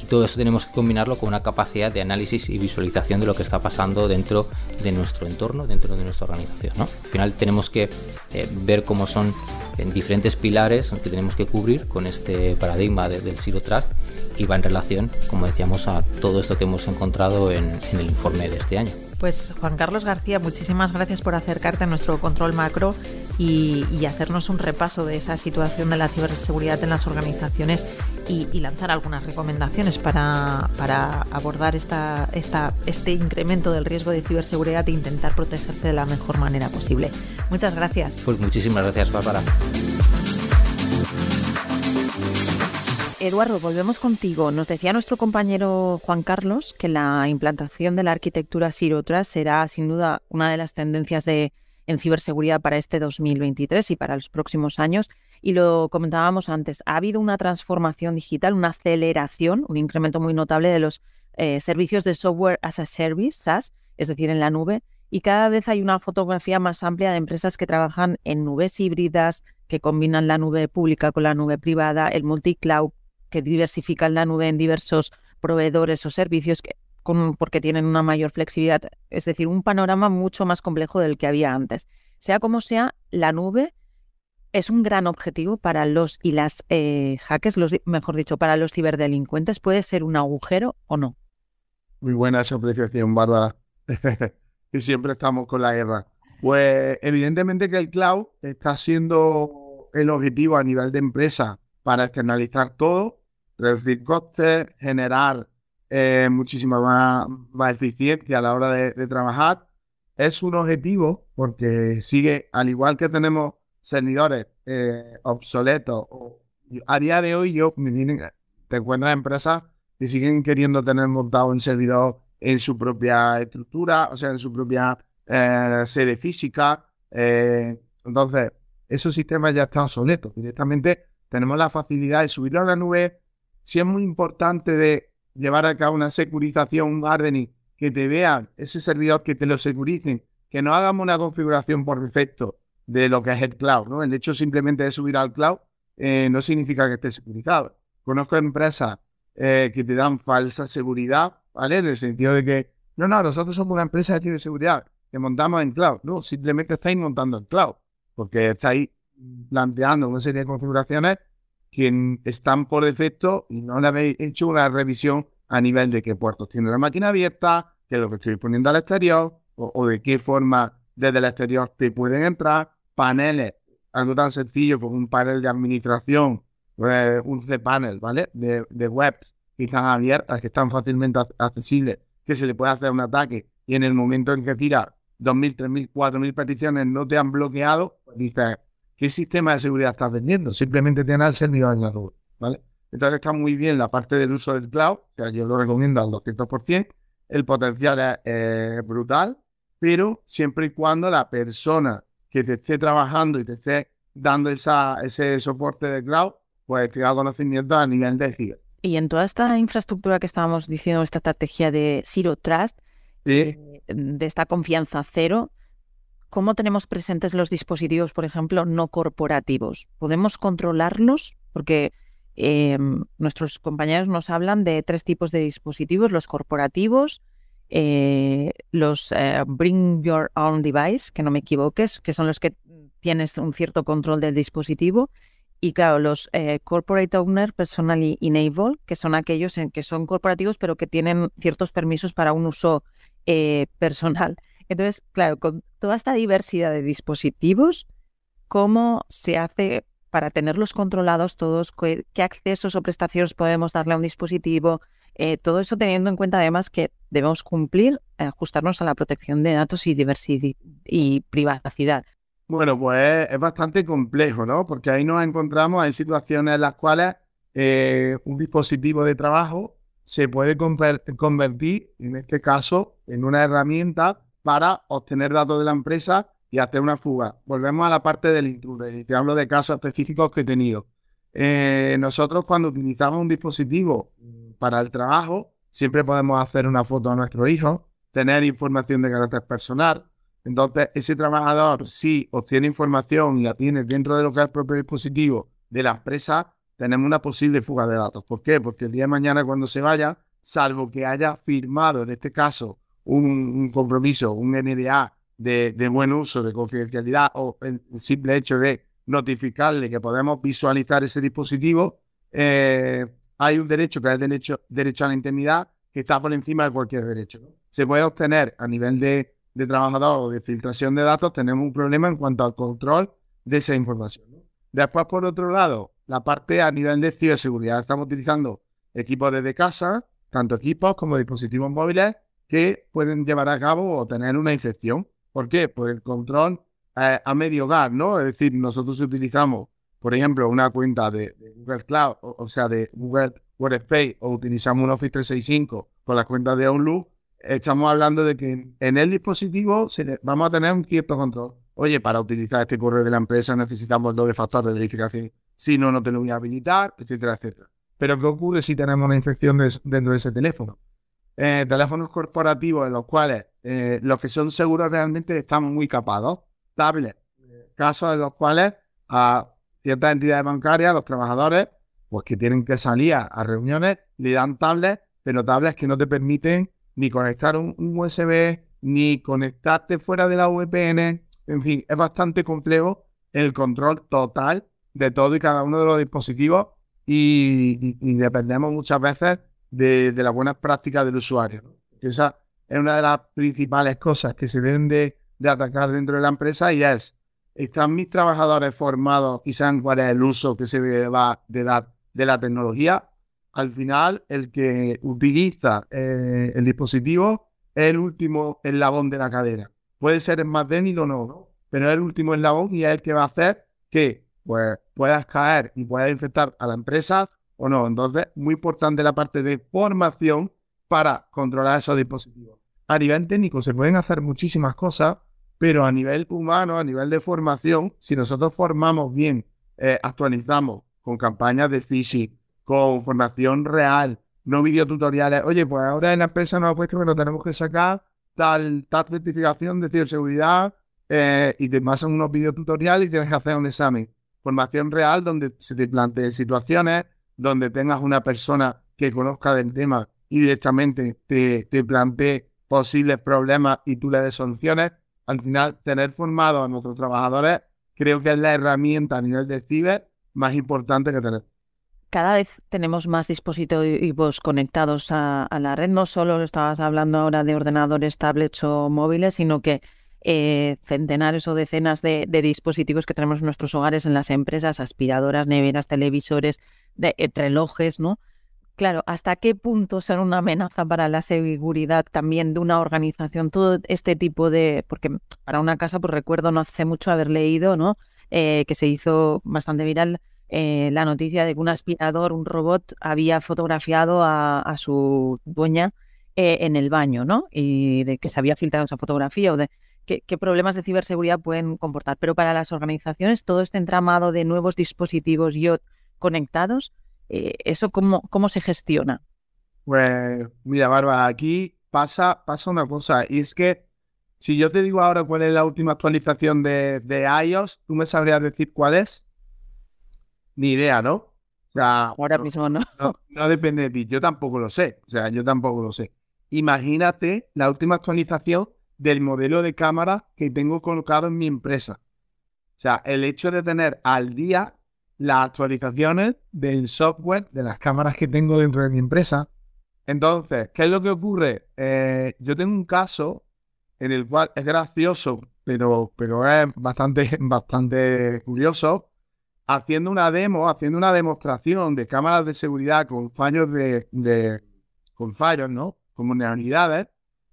Y todo esto tenemos que combinarlo con una capacidad de análisis y visualización de lo que está pasando dentro de nuestro entorno, dentro de nuestra organización. Al final tenemos que eh, ver cómo son en diferentes pilares que tenemos que cubrir con este paradigma del Zero Trust y va en relación, como decíamos, a todo esto que hemos encontrado en el informe de este año. Pues Juan Carlos García, muchísimas gracias por acercarte a nuestro control macro y, hacernos un repaso de esa situación de la ciberseguridad en las organizaciones y, lanzar algunas recomendaciones para, abordar este incremento del riesgo de ciberseguridad e intentar protegerse de la mejor manera posible. Muchas gracias. Pues muchísimas gracias, Bárbara. Eduardo, volvemos contigo. Nos decía nuestro compañero Juan Carlos que la implantación de la arquitectura Zero Trust será sin duda una de las tendencias de, en ciberseguridad para este 2023 y para los próximos años. Y lo comentábamos antes, ha habido una transformación digital, una aceleración, un incremento muy notable de los eh, servicios de software as a service, SaaS, es decir, en la nube, y cada vez hay una fotografía más amplia de empresas que trabajan en nubes híbridas, que combinan la nube pública con la nube privada, el multi-cloud, que diversifican la nube en diversos proveedores o servicios que, porque tienen una mayor flexibilidad, es decir, un panorama mucho más complejo del que había antes. Sea como sea, la nube es un gran objetivo para los y las eh, hackers, los, mejor dicho, para los ciberdelincuentes. ¿Puede ser un agujero o no? Muy buena esa apreciación, Bárbara. y siempre estamos con la guerra. Pues evidentemente que el cloud está siendo el objetivo a nivel de empresa para externalizar todo, reducir costes, generar eh, muchísima más, eficiencia a la hora de, trabajar. Es un objetivo porque sigue, al igual que tenemos servidores eh, obsoletos, a día de hoy yo te encuentras empresas que siguen queriendo tener montado un servidor en su propia estructura, o sea, en su propia eh, sede física. Entonces, esos sistemas ya están obsoletos. Directamente tenemos la facilidad de subirlo a la nube. Si es muy importante de llevar a cabo una securización, un hardening, que te vean ese servidor, que te lo securicen, que no hagamos una configuración por defecto de lo que es el cloud, ¿no? El hecho simplemente de subir al cloud eh, no significa que esté securizado. Conozco empresas eh, que te dan falsa seguridad, ¿vale? En el sentido de que, no, no, nosotros somos una empresa de ciberseguridad que montamos en cloud. No, simplemente estáis montando en cloud, porque estáis planteando una serie de configuraciones que están por defecto y no le habéis hecho una revisión a nivel de qué puertos tiene la máquina abierta, qué es lo que estoy poniendo al exterior, o, de qué forma desde el exterior te pueden entrar, paneles, algo tan sencillo como un panel de administración, pues, un cPanel, ¿vale? De, de webs que están abiertas, que están fácilmente accesibles, que se le puede hacer un ataque y en el momento en que tira 2.000, 3.000, 4.000 peticiones no te han bloqueado, pues dices, ¿qué sistema de seguridad estás vendiendo? Simplemente tienes el servidor en la nube, ¿vale? Entonces está muy bien la parte del uso del cloud, sea, yo lo recomiendo al 200%, el potencial es, brutal, pero siempre y cuando la persona que te esté trabajando y te esté dando esa, ese soporte de cloud, pues tenga conocimiento a nivel de giga. Y en toda esta infraestructura que estábamos diciendo, esta estrategia de Zero Trust, eh, de esta confianza cero, ¿cómo tenemos presentes los dispositivos, por ejemplo, no corporativos? ¿Podemos controlarlos? Porque Em, nuestros compañeros nos hablan de tres tipos de dispositivos, los corporativos, eh, los eh, Bring Your Own Device, que no me equivoques, que son los que tienes un cierto control del dispositivo, y claro, los eh, Corporate Owner Personally Enable, que son aquellos en que son corporativos pero que tienen ciertos permisos para un uso personal. Entonces, claro, con toda esta diversidad de dispositivos, ¿cómo se hace para tenerlos controlados todos, qué, accesos o prestaciones podemos darle a un dispositivo, eh, todo eso teniendo en cuenta además que debemos cumplir, ajustarnos a la protección de datos y diversidad y privacidad. Bueno, pues es bastante complejo, ¿no? Porque ahí nos encontramos en situaciones en las cuales eh, un dispositivo de trabajo se puede convertir, en este caso, en una herramienta para obtener datos de la empresa y hacer una fuga. Volvemos a la parte del intruder y te hablo de casos específicos que he tenido. Eh, nosotros cuando utilizamos un dispositivo para el trabajo, siempre podemos hacer una foto a nuestro hijo, tener información de carácter personal. Entonces, ese trabajador, si obtiene información y la tiene dentro de lo que es el propio dispositivo de la empresa, tenemos una posible fuga de datos. ¿Por qué? Porque el día de mañana cuando se vaya, salvo que haya firmado, en este caso, un, compromiso, un NDA de, buen uso, de confidencialidad o el simple hecho de notificarle que podemos visualizar ese dispositivo, eh, hay un derecho que es el derecho, derecho a la intimidad que está por encima de cualquier derecho. Se puede obtener a nivel de, trabajador o de filtración de datos, tenemos un problema en cuanto al control de esa información. Después, por otro lado, la parte a nivel de ciberseguridad. Estamos utilizando equipos desde casa, tanto equipos como dispositivos móviles, que pueden llevar a cabo o tener una infección. ¿Por qué? Pues el control eh, a medio hogar, ¿no? Es decir, nosotros utilizamos, por ejemplo, una cuenta de, Google Cloud, o, sea, de Google Workspace, o utilizamos un Office 365 con la cuenta de Outlook, estamos hablando de que en el dispositivo vamos a tener un cierto control. Oye, para utilizar este correo de la empresa necesitamos el doble factor de verificación. Si no, no te lo voy a habilitar, etcétera, etcétera. Pero ¿qué ocurre si tenemos una infección dentro de ese teléfono? Eh, teléfonos corporativos en los cuales eh, los que son seguros realmente están muy capados. Tablets, casos en los cuales a ciertas entidades bancarias, los trabajadores, pues que tienen que salir a, reuniones, le dan tablets, pero tablets que no te permiten ni conectar un, USB, ni conectarte fuera de la VPN. En fin, es bastante complejo el control total de todo y cada uno de los dispositivos y dependemos muchas veces de, las buenas prácticas del usuario. Esa es una de las principales cosas que se deben de, atacar dentro de la empresa y es, ¿están mis trabajadores formados y saben cuál es el uso que se va de dar de la tecnología? Al final, el que utiliza eh, el dispositivo es el último eslabón de la cadena. Puede ser el más débil o no, ¿no? pero es el último eslabón y es el que va a hacer que pues, puedas caer y puedas infectar a la empresa o no. Entonces, muy importante la parte de formación para controlar esos dispositivos. A nivel técnico se pueden hacer muchísimas cosas, pero a nivel humano, a nivel de formación, si nosotros formamos bien, eh, actualizamos con campañas de phishing, con formación real, no videotutoriales. Oye, pues ahora en la empresa nos ha puesto que no tenemos que sacar tal, tal certificación de ciberseguridad eh, y te pasan unos videotutoriales y tienes que hacer un examen. Formación real donde se te planteen situaciones, donde tengas una persona que conozca del tema y directamente te, te plantee posibles problemas y tú le des soluciones. Al final, tener formado a nuestros trabajadores creo que es la herramienta a nivel de ciber más importante que tener cada vez tenemos más dispositivos conectados a, la red. No solo estabas hablando ahora de ordenadores, tablets o móviles, sino que eh, centenares o decenas de, dispositivos que tenemos en nuestros hogares, en las empresas, aspiradoras, neveras, televisores, de, eh, relojes, ¿no? Claro, ¿hasta qué punto son una amenaza para la seguridad también de una organización? Todo este tipo de... Porque para una casa, pues recuerdo no hace mucho haber leído, ¿no? Eh, que se hizo bastante viral la noticia de que un aspirador, un robot, había fotografiado a, su dueña en el baño, ¿no? Y de que se había filtrado esa fotografía o de qué, problemas de ciberseguridad pueden comportar. Pero para las organizaciones, todo este entramado de nuevos dispositivos IoT conectados, eh, ¿eso cómo, cómo se gestiona? Pues mira, Bárbara, aquí pasa, pasa una cosa, y es que si yo te digo ahora cuál es la última actualización de, de iOS, ¿tú me sabrías decir cuál es? ni idea, ¿no? O sea, Ahora mismo no. no. depende de ti. Yo tampoco lo sé. O sea, yo tampoco lo sé. Imagínate la última actualización del modelo de cámara que tengo colocado en mi empresa. O sea, el hecho de tener al día las actualizaciones del software de las cámaras que tengo dentro de mi empresa. Entonces, ¿qué es lo que ocurre? Eh, yo tengo un caso en el cual es gracioso, pero, pero es bastante, bastante curioso haciendo una demo, haciendo una demostración de cámaras de seguridad con fallos de, con fallos, ¿no? Como unidades,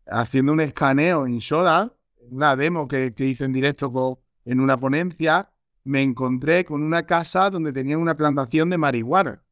haciendo un escaneo en Shoda, una demo que, hice en directo en una ponencia, me encontré con una casa donde tenían una plantación de marihuana.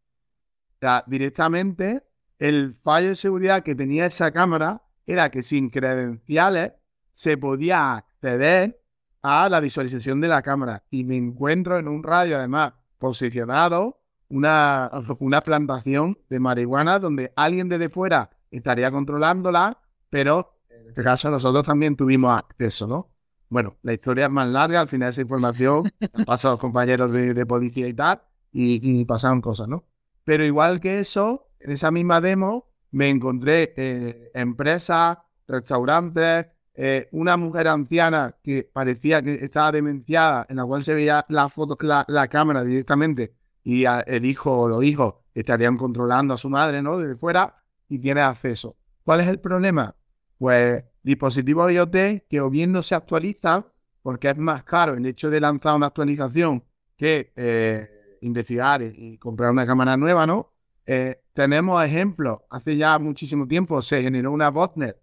O sea, directamente el fallo de seguridad que tenía esa cámara era que sin credenciales se podía acceder a la visualización de la cámara y me encuentro en un radio además posicionado una, una plantación de marihuana donde alguien desde fuera estaría controlándola, pero en este caso nosotros también tuvimos acceso, ¿no? Bueno, la historia es más larga, al final esa información pasa a los compañeros de, policía y tal, y, pasaron cosas, ¿no? Pero igual que eso, en esa misma demo me encontré eh, empresas, restaurantes, eh, una mujer anciana que parecía que estaba demenciada, en la cual se veía la foto, la, la cámara directamente, y el hijo o los hijos estarían controlando a su madre, ¿no? Desde fuera, y tiene acceso. ¿Cuál es el problema? Pues dispositivos IoT que o bien no se actualizan, porque es más caro el hecho de lanzar una actualización que eh, investigar y, comprar una cámara nueva, ¿no? Eh, tenemos ejemplos, hace ya muchísimo tiempo se generó una botnet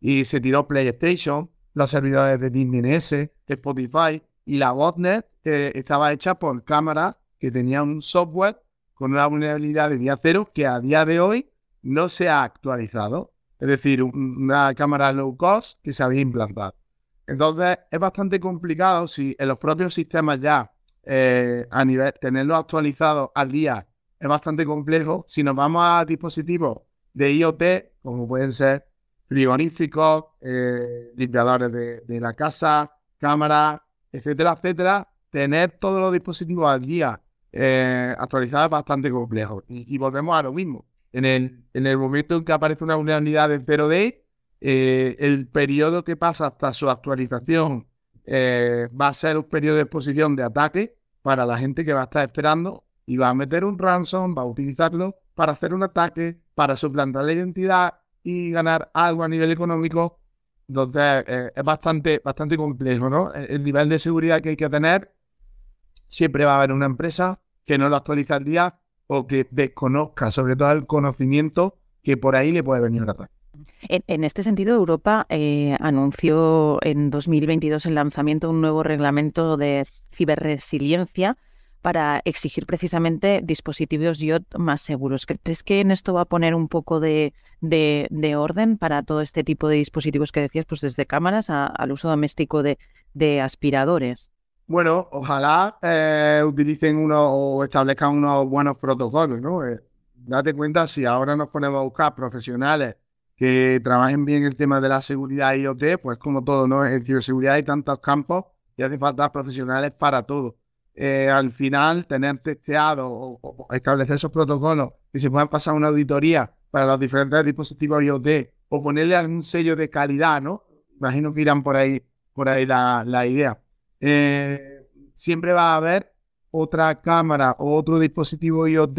y se tiró PlayStation, los servidores de Disney NS, Spotify y la botnet estaba hecha por cámaras que tenían un software con una vulnerabilidad de día cero que a día de hoy no se ha actualizado. Es decir, una cámara low cost que se había implantado. Entonces es bastante complicado si en los propios sistemas ya eh, a nivel tenerlo actualizado al día es bastante complejo. Si nos vamos a dispositivos de IoT, como pueden ser frigoríficos, eh, limpiadores de, la casa, cámaras, etcétera, etcétera, tener todos los dispositivos al día eh, actualizados es bastante complejo. Y, volvemos a lo mismo. En el, en momento en que aparece una vulnerabilidad de 0D, eh, el periodo que pasa hasta su actualización va a ser un periodo de exposición de ataque para la gente que va a estar esperando y va a meter un ransom, va a utilizarlo para hacer un ataque, para suplantar la identidad y ganar algo a nivel económico. Entonces eh, es bastante, bastante complejo, ¿no? El, nivel de seguridad que hay que tener, siempre va a haber una empresa que no lo actualiza al día o que desconozca sobre todo el conocimiento que por ahí le puede venir a tratar. En, este sentido, Europa eh, anunció en 2022 el lanzamiento de un nuevo reglamento de ciberresiliencia para exigir precisamente dispositivos IoT más seguros. ¿Crees que en esto va a poner un poco de, de, orden para todo este tipo de dispositivos que decías, pues desde cámaras al uso doméstico de aspiradores? Bueno, ojalá eh, utilicen uno o establezcan unos buenos protocolos, ¿no? Eh, date cuenta, si ahora nos ponemos a buscar profesionales que trabajen bien el tema de la seguridad IoT, pues como todo, ¿no? En ciberseguridad hay tantos campos y hace falta profesionales para todo. Eh, al final, tener testeado o, establecer esos protocolos que se puedan pasar una auditoría para los diferentes dispositivos IoT o ponerle algún sello de calidad, ¿no? Imagino que irán por ahí, por ahí la, la idea. Eh, siempre va a haber otra cámara o otro dispositivo IoT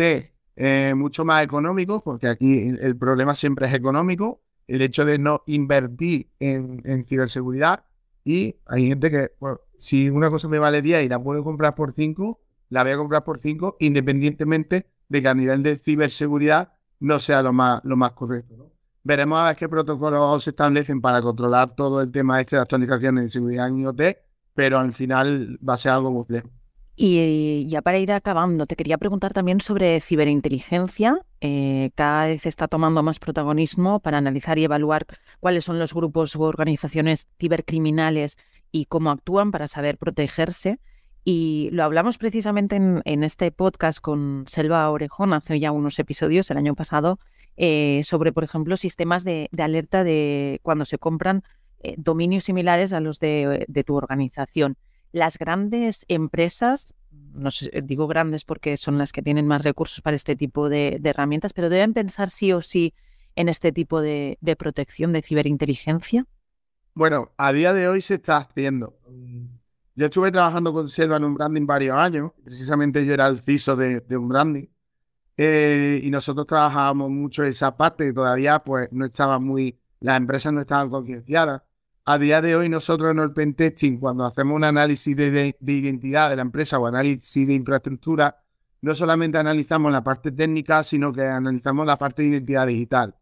eh, mucho más económico, porque aquí el, problema siempre es económico, el hecho de no invertir en, ciberseguridad. Y hay gente que, si una cosa me vale 10 y la puedo comprar por 5, la voy a comprar por 5, independientemente de que a nivel de ciberseguridad no sea lo más, lo más correcto. Veremos a ver qué protocolos se establecen para controlar todo el tema este de actualizaciones de seguridad en IoT pero al final va a ser algo complejo. Y ya para ir acabando, te quería preguntar también sobre ciberinteligencia. Eh, cada vez está tomando más protagonismo para analizar y evaluar cuáles son los grupos u organizaciones cibercriminales y cómo actúan para saber protegerse. Y lo hablamos precisamente en, este podcast con Selva Orejón hace ya unos episodios, el año pasado, eh, sobre, por ejemplo, sistemas de alerta de cuando se compran eh, dominios similares a los de, tu organización. Las grandes empresas, no sé, digo grandes porque son las que tienen más recursos para este tipo de, herramientas, pero deben pensar sí o sí en este tipo de, protección de ciberinteligencia. Bueno, a día de hoy se está haciendo. Yo estuve trabajando con Selva en un branding varios años, precisamente yo era el CISO de, un branding, eh, y nosotros trabajábamos mucho esa parte, todavía pues no estaba muy, las empresas no estaban concienciadas a día de hoy nosotros en el pentesting, cuando hacemos un análisis de, identidad de la empresa o análisis de infraestructura, no solamente analizamos la parte técnica, sino que analizamos la parte de identidad digital.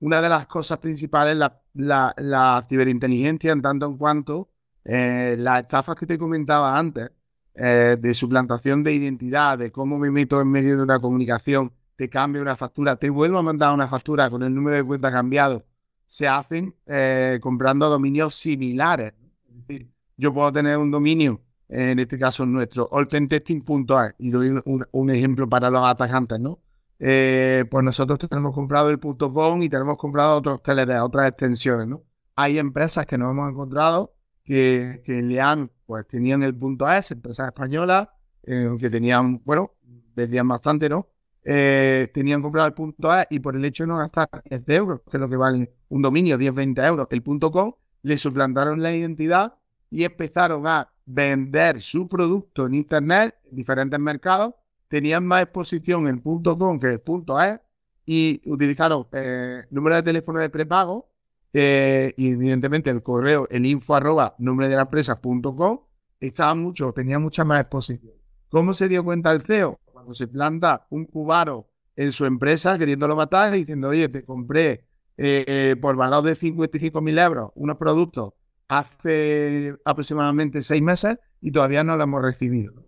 Una de las cosas principales es la, ciberinteligencia en tanto en cuanto eh, las estafas que te comentaba antes, eh, de suplantación de identidad, de cómo me meto en medio de una comunicación, te cambio una factura, te vuelvo a mandar una factura con el número de cuenta cambiado se hacen eh, comprando dominios similares. Es decir, yo puedo tener un dominio, en este caso nuestro, allpentesting.es, y doy un, ejemplo para los atacantes, ¿no? Eh, pues nosotros tenemos comprado el .com y tenemos comprado otros TLD, otras extensiones, ¿no? Hay empresas que nos hemos encontrado que, que le han, pues tenían el punto .es, empresas españolas, eh, que tenían, bueno, vendían bastante, ¿no? Eh, tenían comprado el punto A y por el hecho de no gastar 10 euros, que es lo que vale un dominio, 10-20 euros, el punto com, le suplantaron la identidad y empezaron a vender su producto en Internet en diferentes mercados, tenían más exposición en punto com que el punto E y utilizaron eh, número de teléfono de prepago eh, y evidentemente el correo, el info arroba número de la empresa punto com, estaba mucho, tenía mucha más exposición. ¿Cómo se dio cuenta el CEO? Cuando se planta un cubano en su empresa queriéndolo matar, diciendo, oye, te compré eh, eh, por valor de 55 mil euros unos productos hace aproximadamente seis meses y todavía no lo hemos recibido.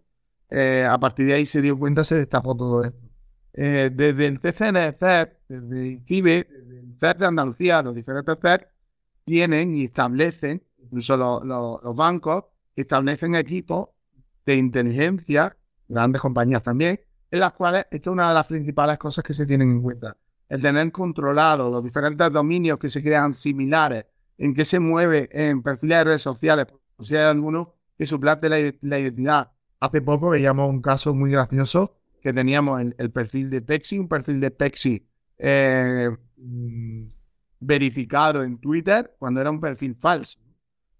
Eh, a partir de ahí se dio cuenta, se destapó todo esto. desde el CCNCER, desde el CIBE, desde el CER de Andalucía, los diferentes CER tienen y establecen, incluso los bancos, establecen equipos de inteligencia grandes compañías también, en las cuales esta es una de las principales cosas que se tienen en cuenta. El tener controlado los diferentes dominios que se crean similares, en qué se mueve en perfiles de redes sociales, por si hay alguno que suplante la, identidad. Hace poco veíamos un caso muy gracioso que teníamos el, el perfil de Pexi, un perfil de Pexi eh, mm, verificado en Twitter cuando era un perfil falso.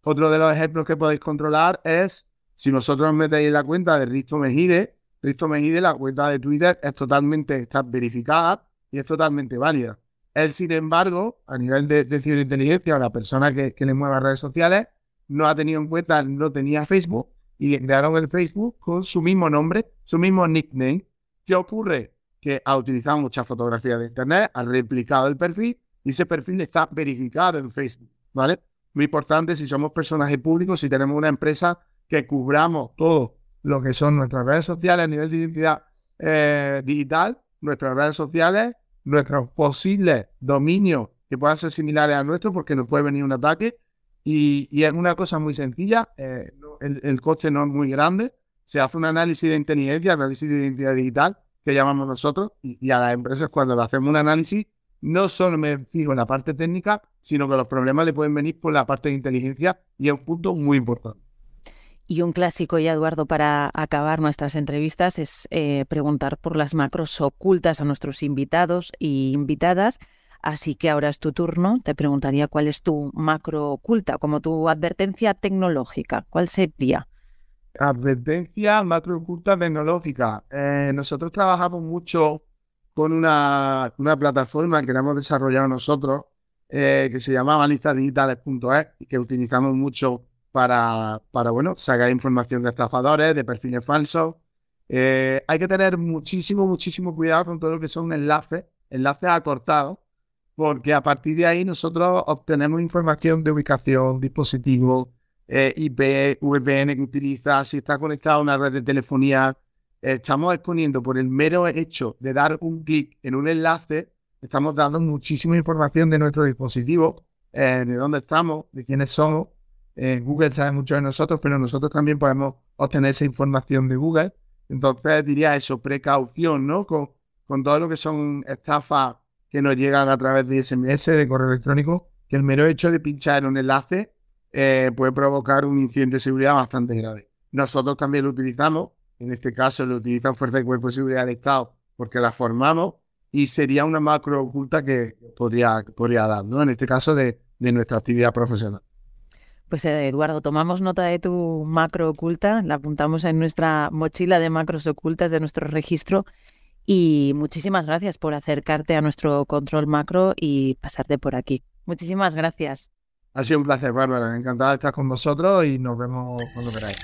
Otro de los ejemplos que podéis controlar es si vosotros metéis la cuenta de Risto Mejide, Risto Mejide, la cuenta de Twitter es totalmente, está verificada y es totalmente válida. Él, sin embargo, a nivel de, de ciberinteligencia la persona que, le mueve redes sociales, no ha tenido en cuenta, no tenía Facebook y crearon el Facebook con su mismo nombre, su mismo nickname. ¿Qué ocurre? Que ha utilizado muchas fotografías de Internet, ha replicado el perfil y ese perfil está verificado en Facebook, ¿vale? Muy importante si somos personajes públicos, si tenemos una empresa que cubramos todo lo que son nuestras redes sociales a nivel de identidad eh, digital, nuestras redes sociales, nuestros posibles dominios que puedan ser similares a nuestros porque nos puede venir un ataque. Y, es una cosa muy sencilla, eh, el, el, coste no es muy grande, se hace un análisis de inteligencia, análisis de identidad digital, que llamamos nosotros, y, y a las empresas cuando le hacemos un análisis, no solo me fijo en la parte técnica, sino que los problemas le pueden venir por la parte de inteligencia y es un punto muy importante. Y un clásico ya, Eduardo, para acabar nuestras entrevistas es eh, preguntar por las macros ocultas a nuestros invitados y invitadas. Así que ahora es tu turno. Te preguntaría cuál es tu macro oculta, como tu advertencia tecnológica. ¿Cuál sería? Advertencia macro oculta tecnológica. Eh, nosotros trabajamos mucho con una, plataforma que hemos desarrollado nosotros, eh, que se llama balizasdigitales.es y que utilizamos mucho para, para, bueno, sacar información de estafadores, de perfiles falsos. Eh, hay que tener muchísimo, muchísimo cuidado con todo lo que son enlaces, enlaces acortados, porque a partir de ahí nosotros obtenemos información de ubicación, dispositivo, eh, IP, VPN que utiliza, si está conectado a una red de telefonía. estamos exponiendo por el mero hecho de dar un clic en un enlace, estamos dando muchísima información de nuestro dispositivo, eh, de dónde estamos, de quiénes somos Google sabe mucho de nosotros, pero nosotros también podemos obtener esa información de Google. Entonces diría eso, precaución, ¿no? Con, con todo lo que son estafas que nos llegan a través de SMS, de correo electrónico, que el mero hecho de pinchar un enlace eh, puede provocar un incidente de seguridad bastante grave. Nosotros también lo utilizamos, en este caso lo utilizan Fuerza de Cuerpo de Seguridad del Estado porque la formamos y sería una macro oculta que podría, podría dar, ¿no? En este caso de, de nuestra actividad profesional. Pues eh, Eduardo, tomamos nota de tu macro oculta, la apuntamos en nuestra mochila de macros ocultas de nuestro registro y muchísimas gracias por acercarte a nuestro control macro y pasarte por aquí. Muchísimas gracias. Ha sido un placer, Bárbara. Encantada de estar con vosotros y nos vemos cuando queráis.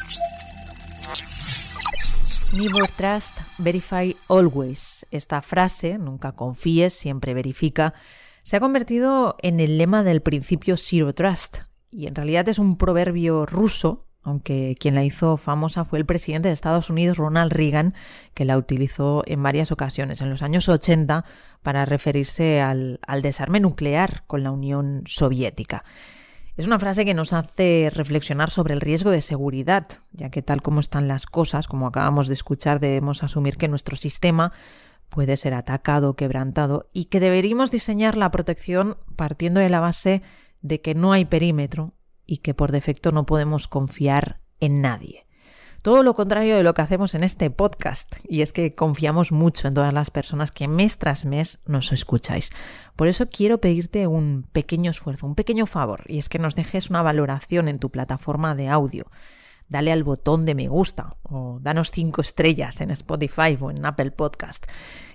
Never trust, verify always. Esta frase, nunca confíes, siempre verifica, se ha convertido en el lema del principio Zero Trust, y en realidad es un proverbio ruso, aunque quien la hizo famosa fue el presidente de Estados Unidos, Ronald Reagan, que la utilizó en varias ocasiones en los años 80 para referirse al, al desarme nuclear con la Unión Soviética. Es una frase que nos hace reflexionar sobre el riesgo de seguridad, ya que tal como están las cosas, como acabamos de escuchar, debemos asumir que nuestro sistema puede ser atacado, quebrantado, y que deberíamos diseñar la protección partiendo de la base de que no hay perímetro y que por defecto no podemos confiar en nadie. Todo lo contrario de lo que hacemos en este podcast, y es que confiamos mucho en todas las personas que mes tras mes nos escucháis. Por eso quiero pedirte un pequeño esfuerzo, un pequeño favor, y es que nos dejes una valoración en tu plataforma de audio. Dale al botón de me gusta o danos cinco estrellas en Spotify o en Apple Podcast.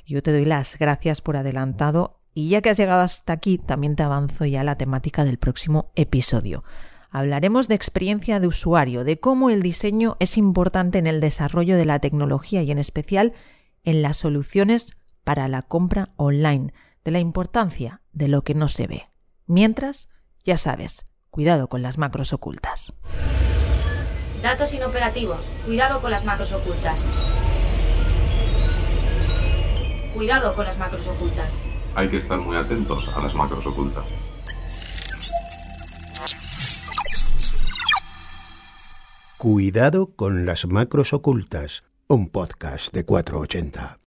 Yo te doy las gracias por adelantado y ya que has llegado hasta aquí, también te avanzo ya la temática del próximo episodio. Hablaremos de experiencia de usuario, de cómo el diseño es importante en el desarrollo de la tecnología y en especial en las soluciones para la compra online, de la importancia de lo que no se ve. Mientras, ya sabes, cuidado con las macros ocultas. Datos inoperativos, cuidado con las macros ocultas. Cuidado con las macros ocultas hay que estar muy atentos a las macros ocultas. Cuidado con las macros ocultas, un podcast de 480.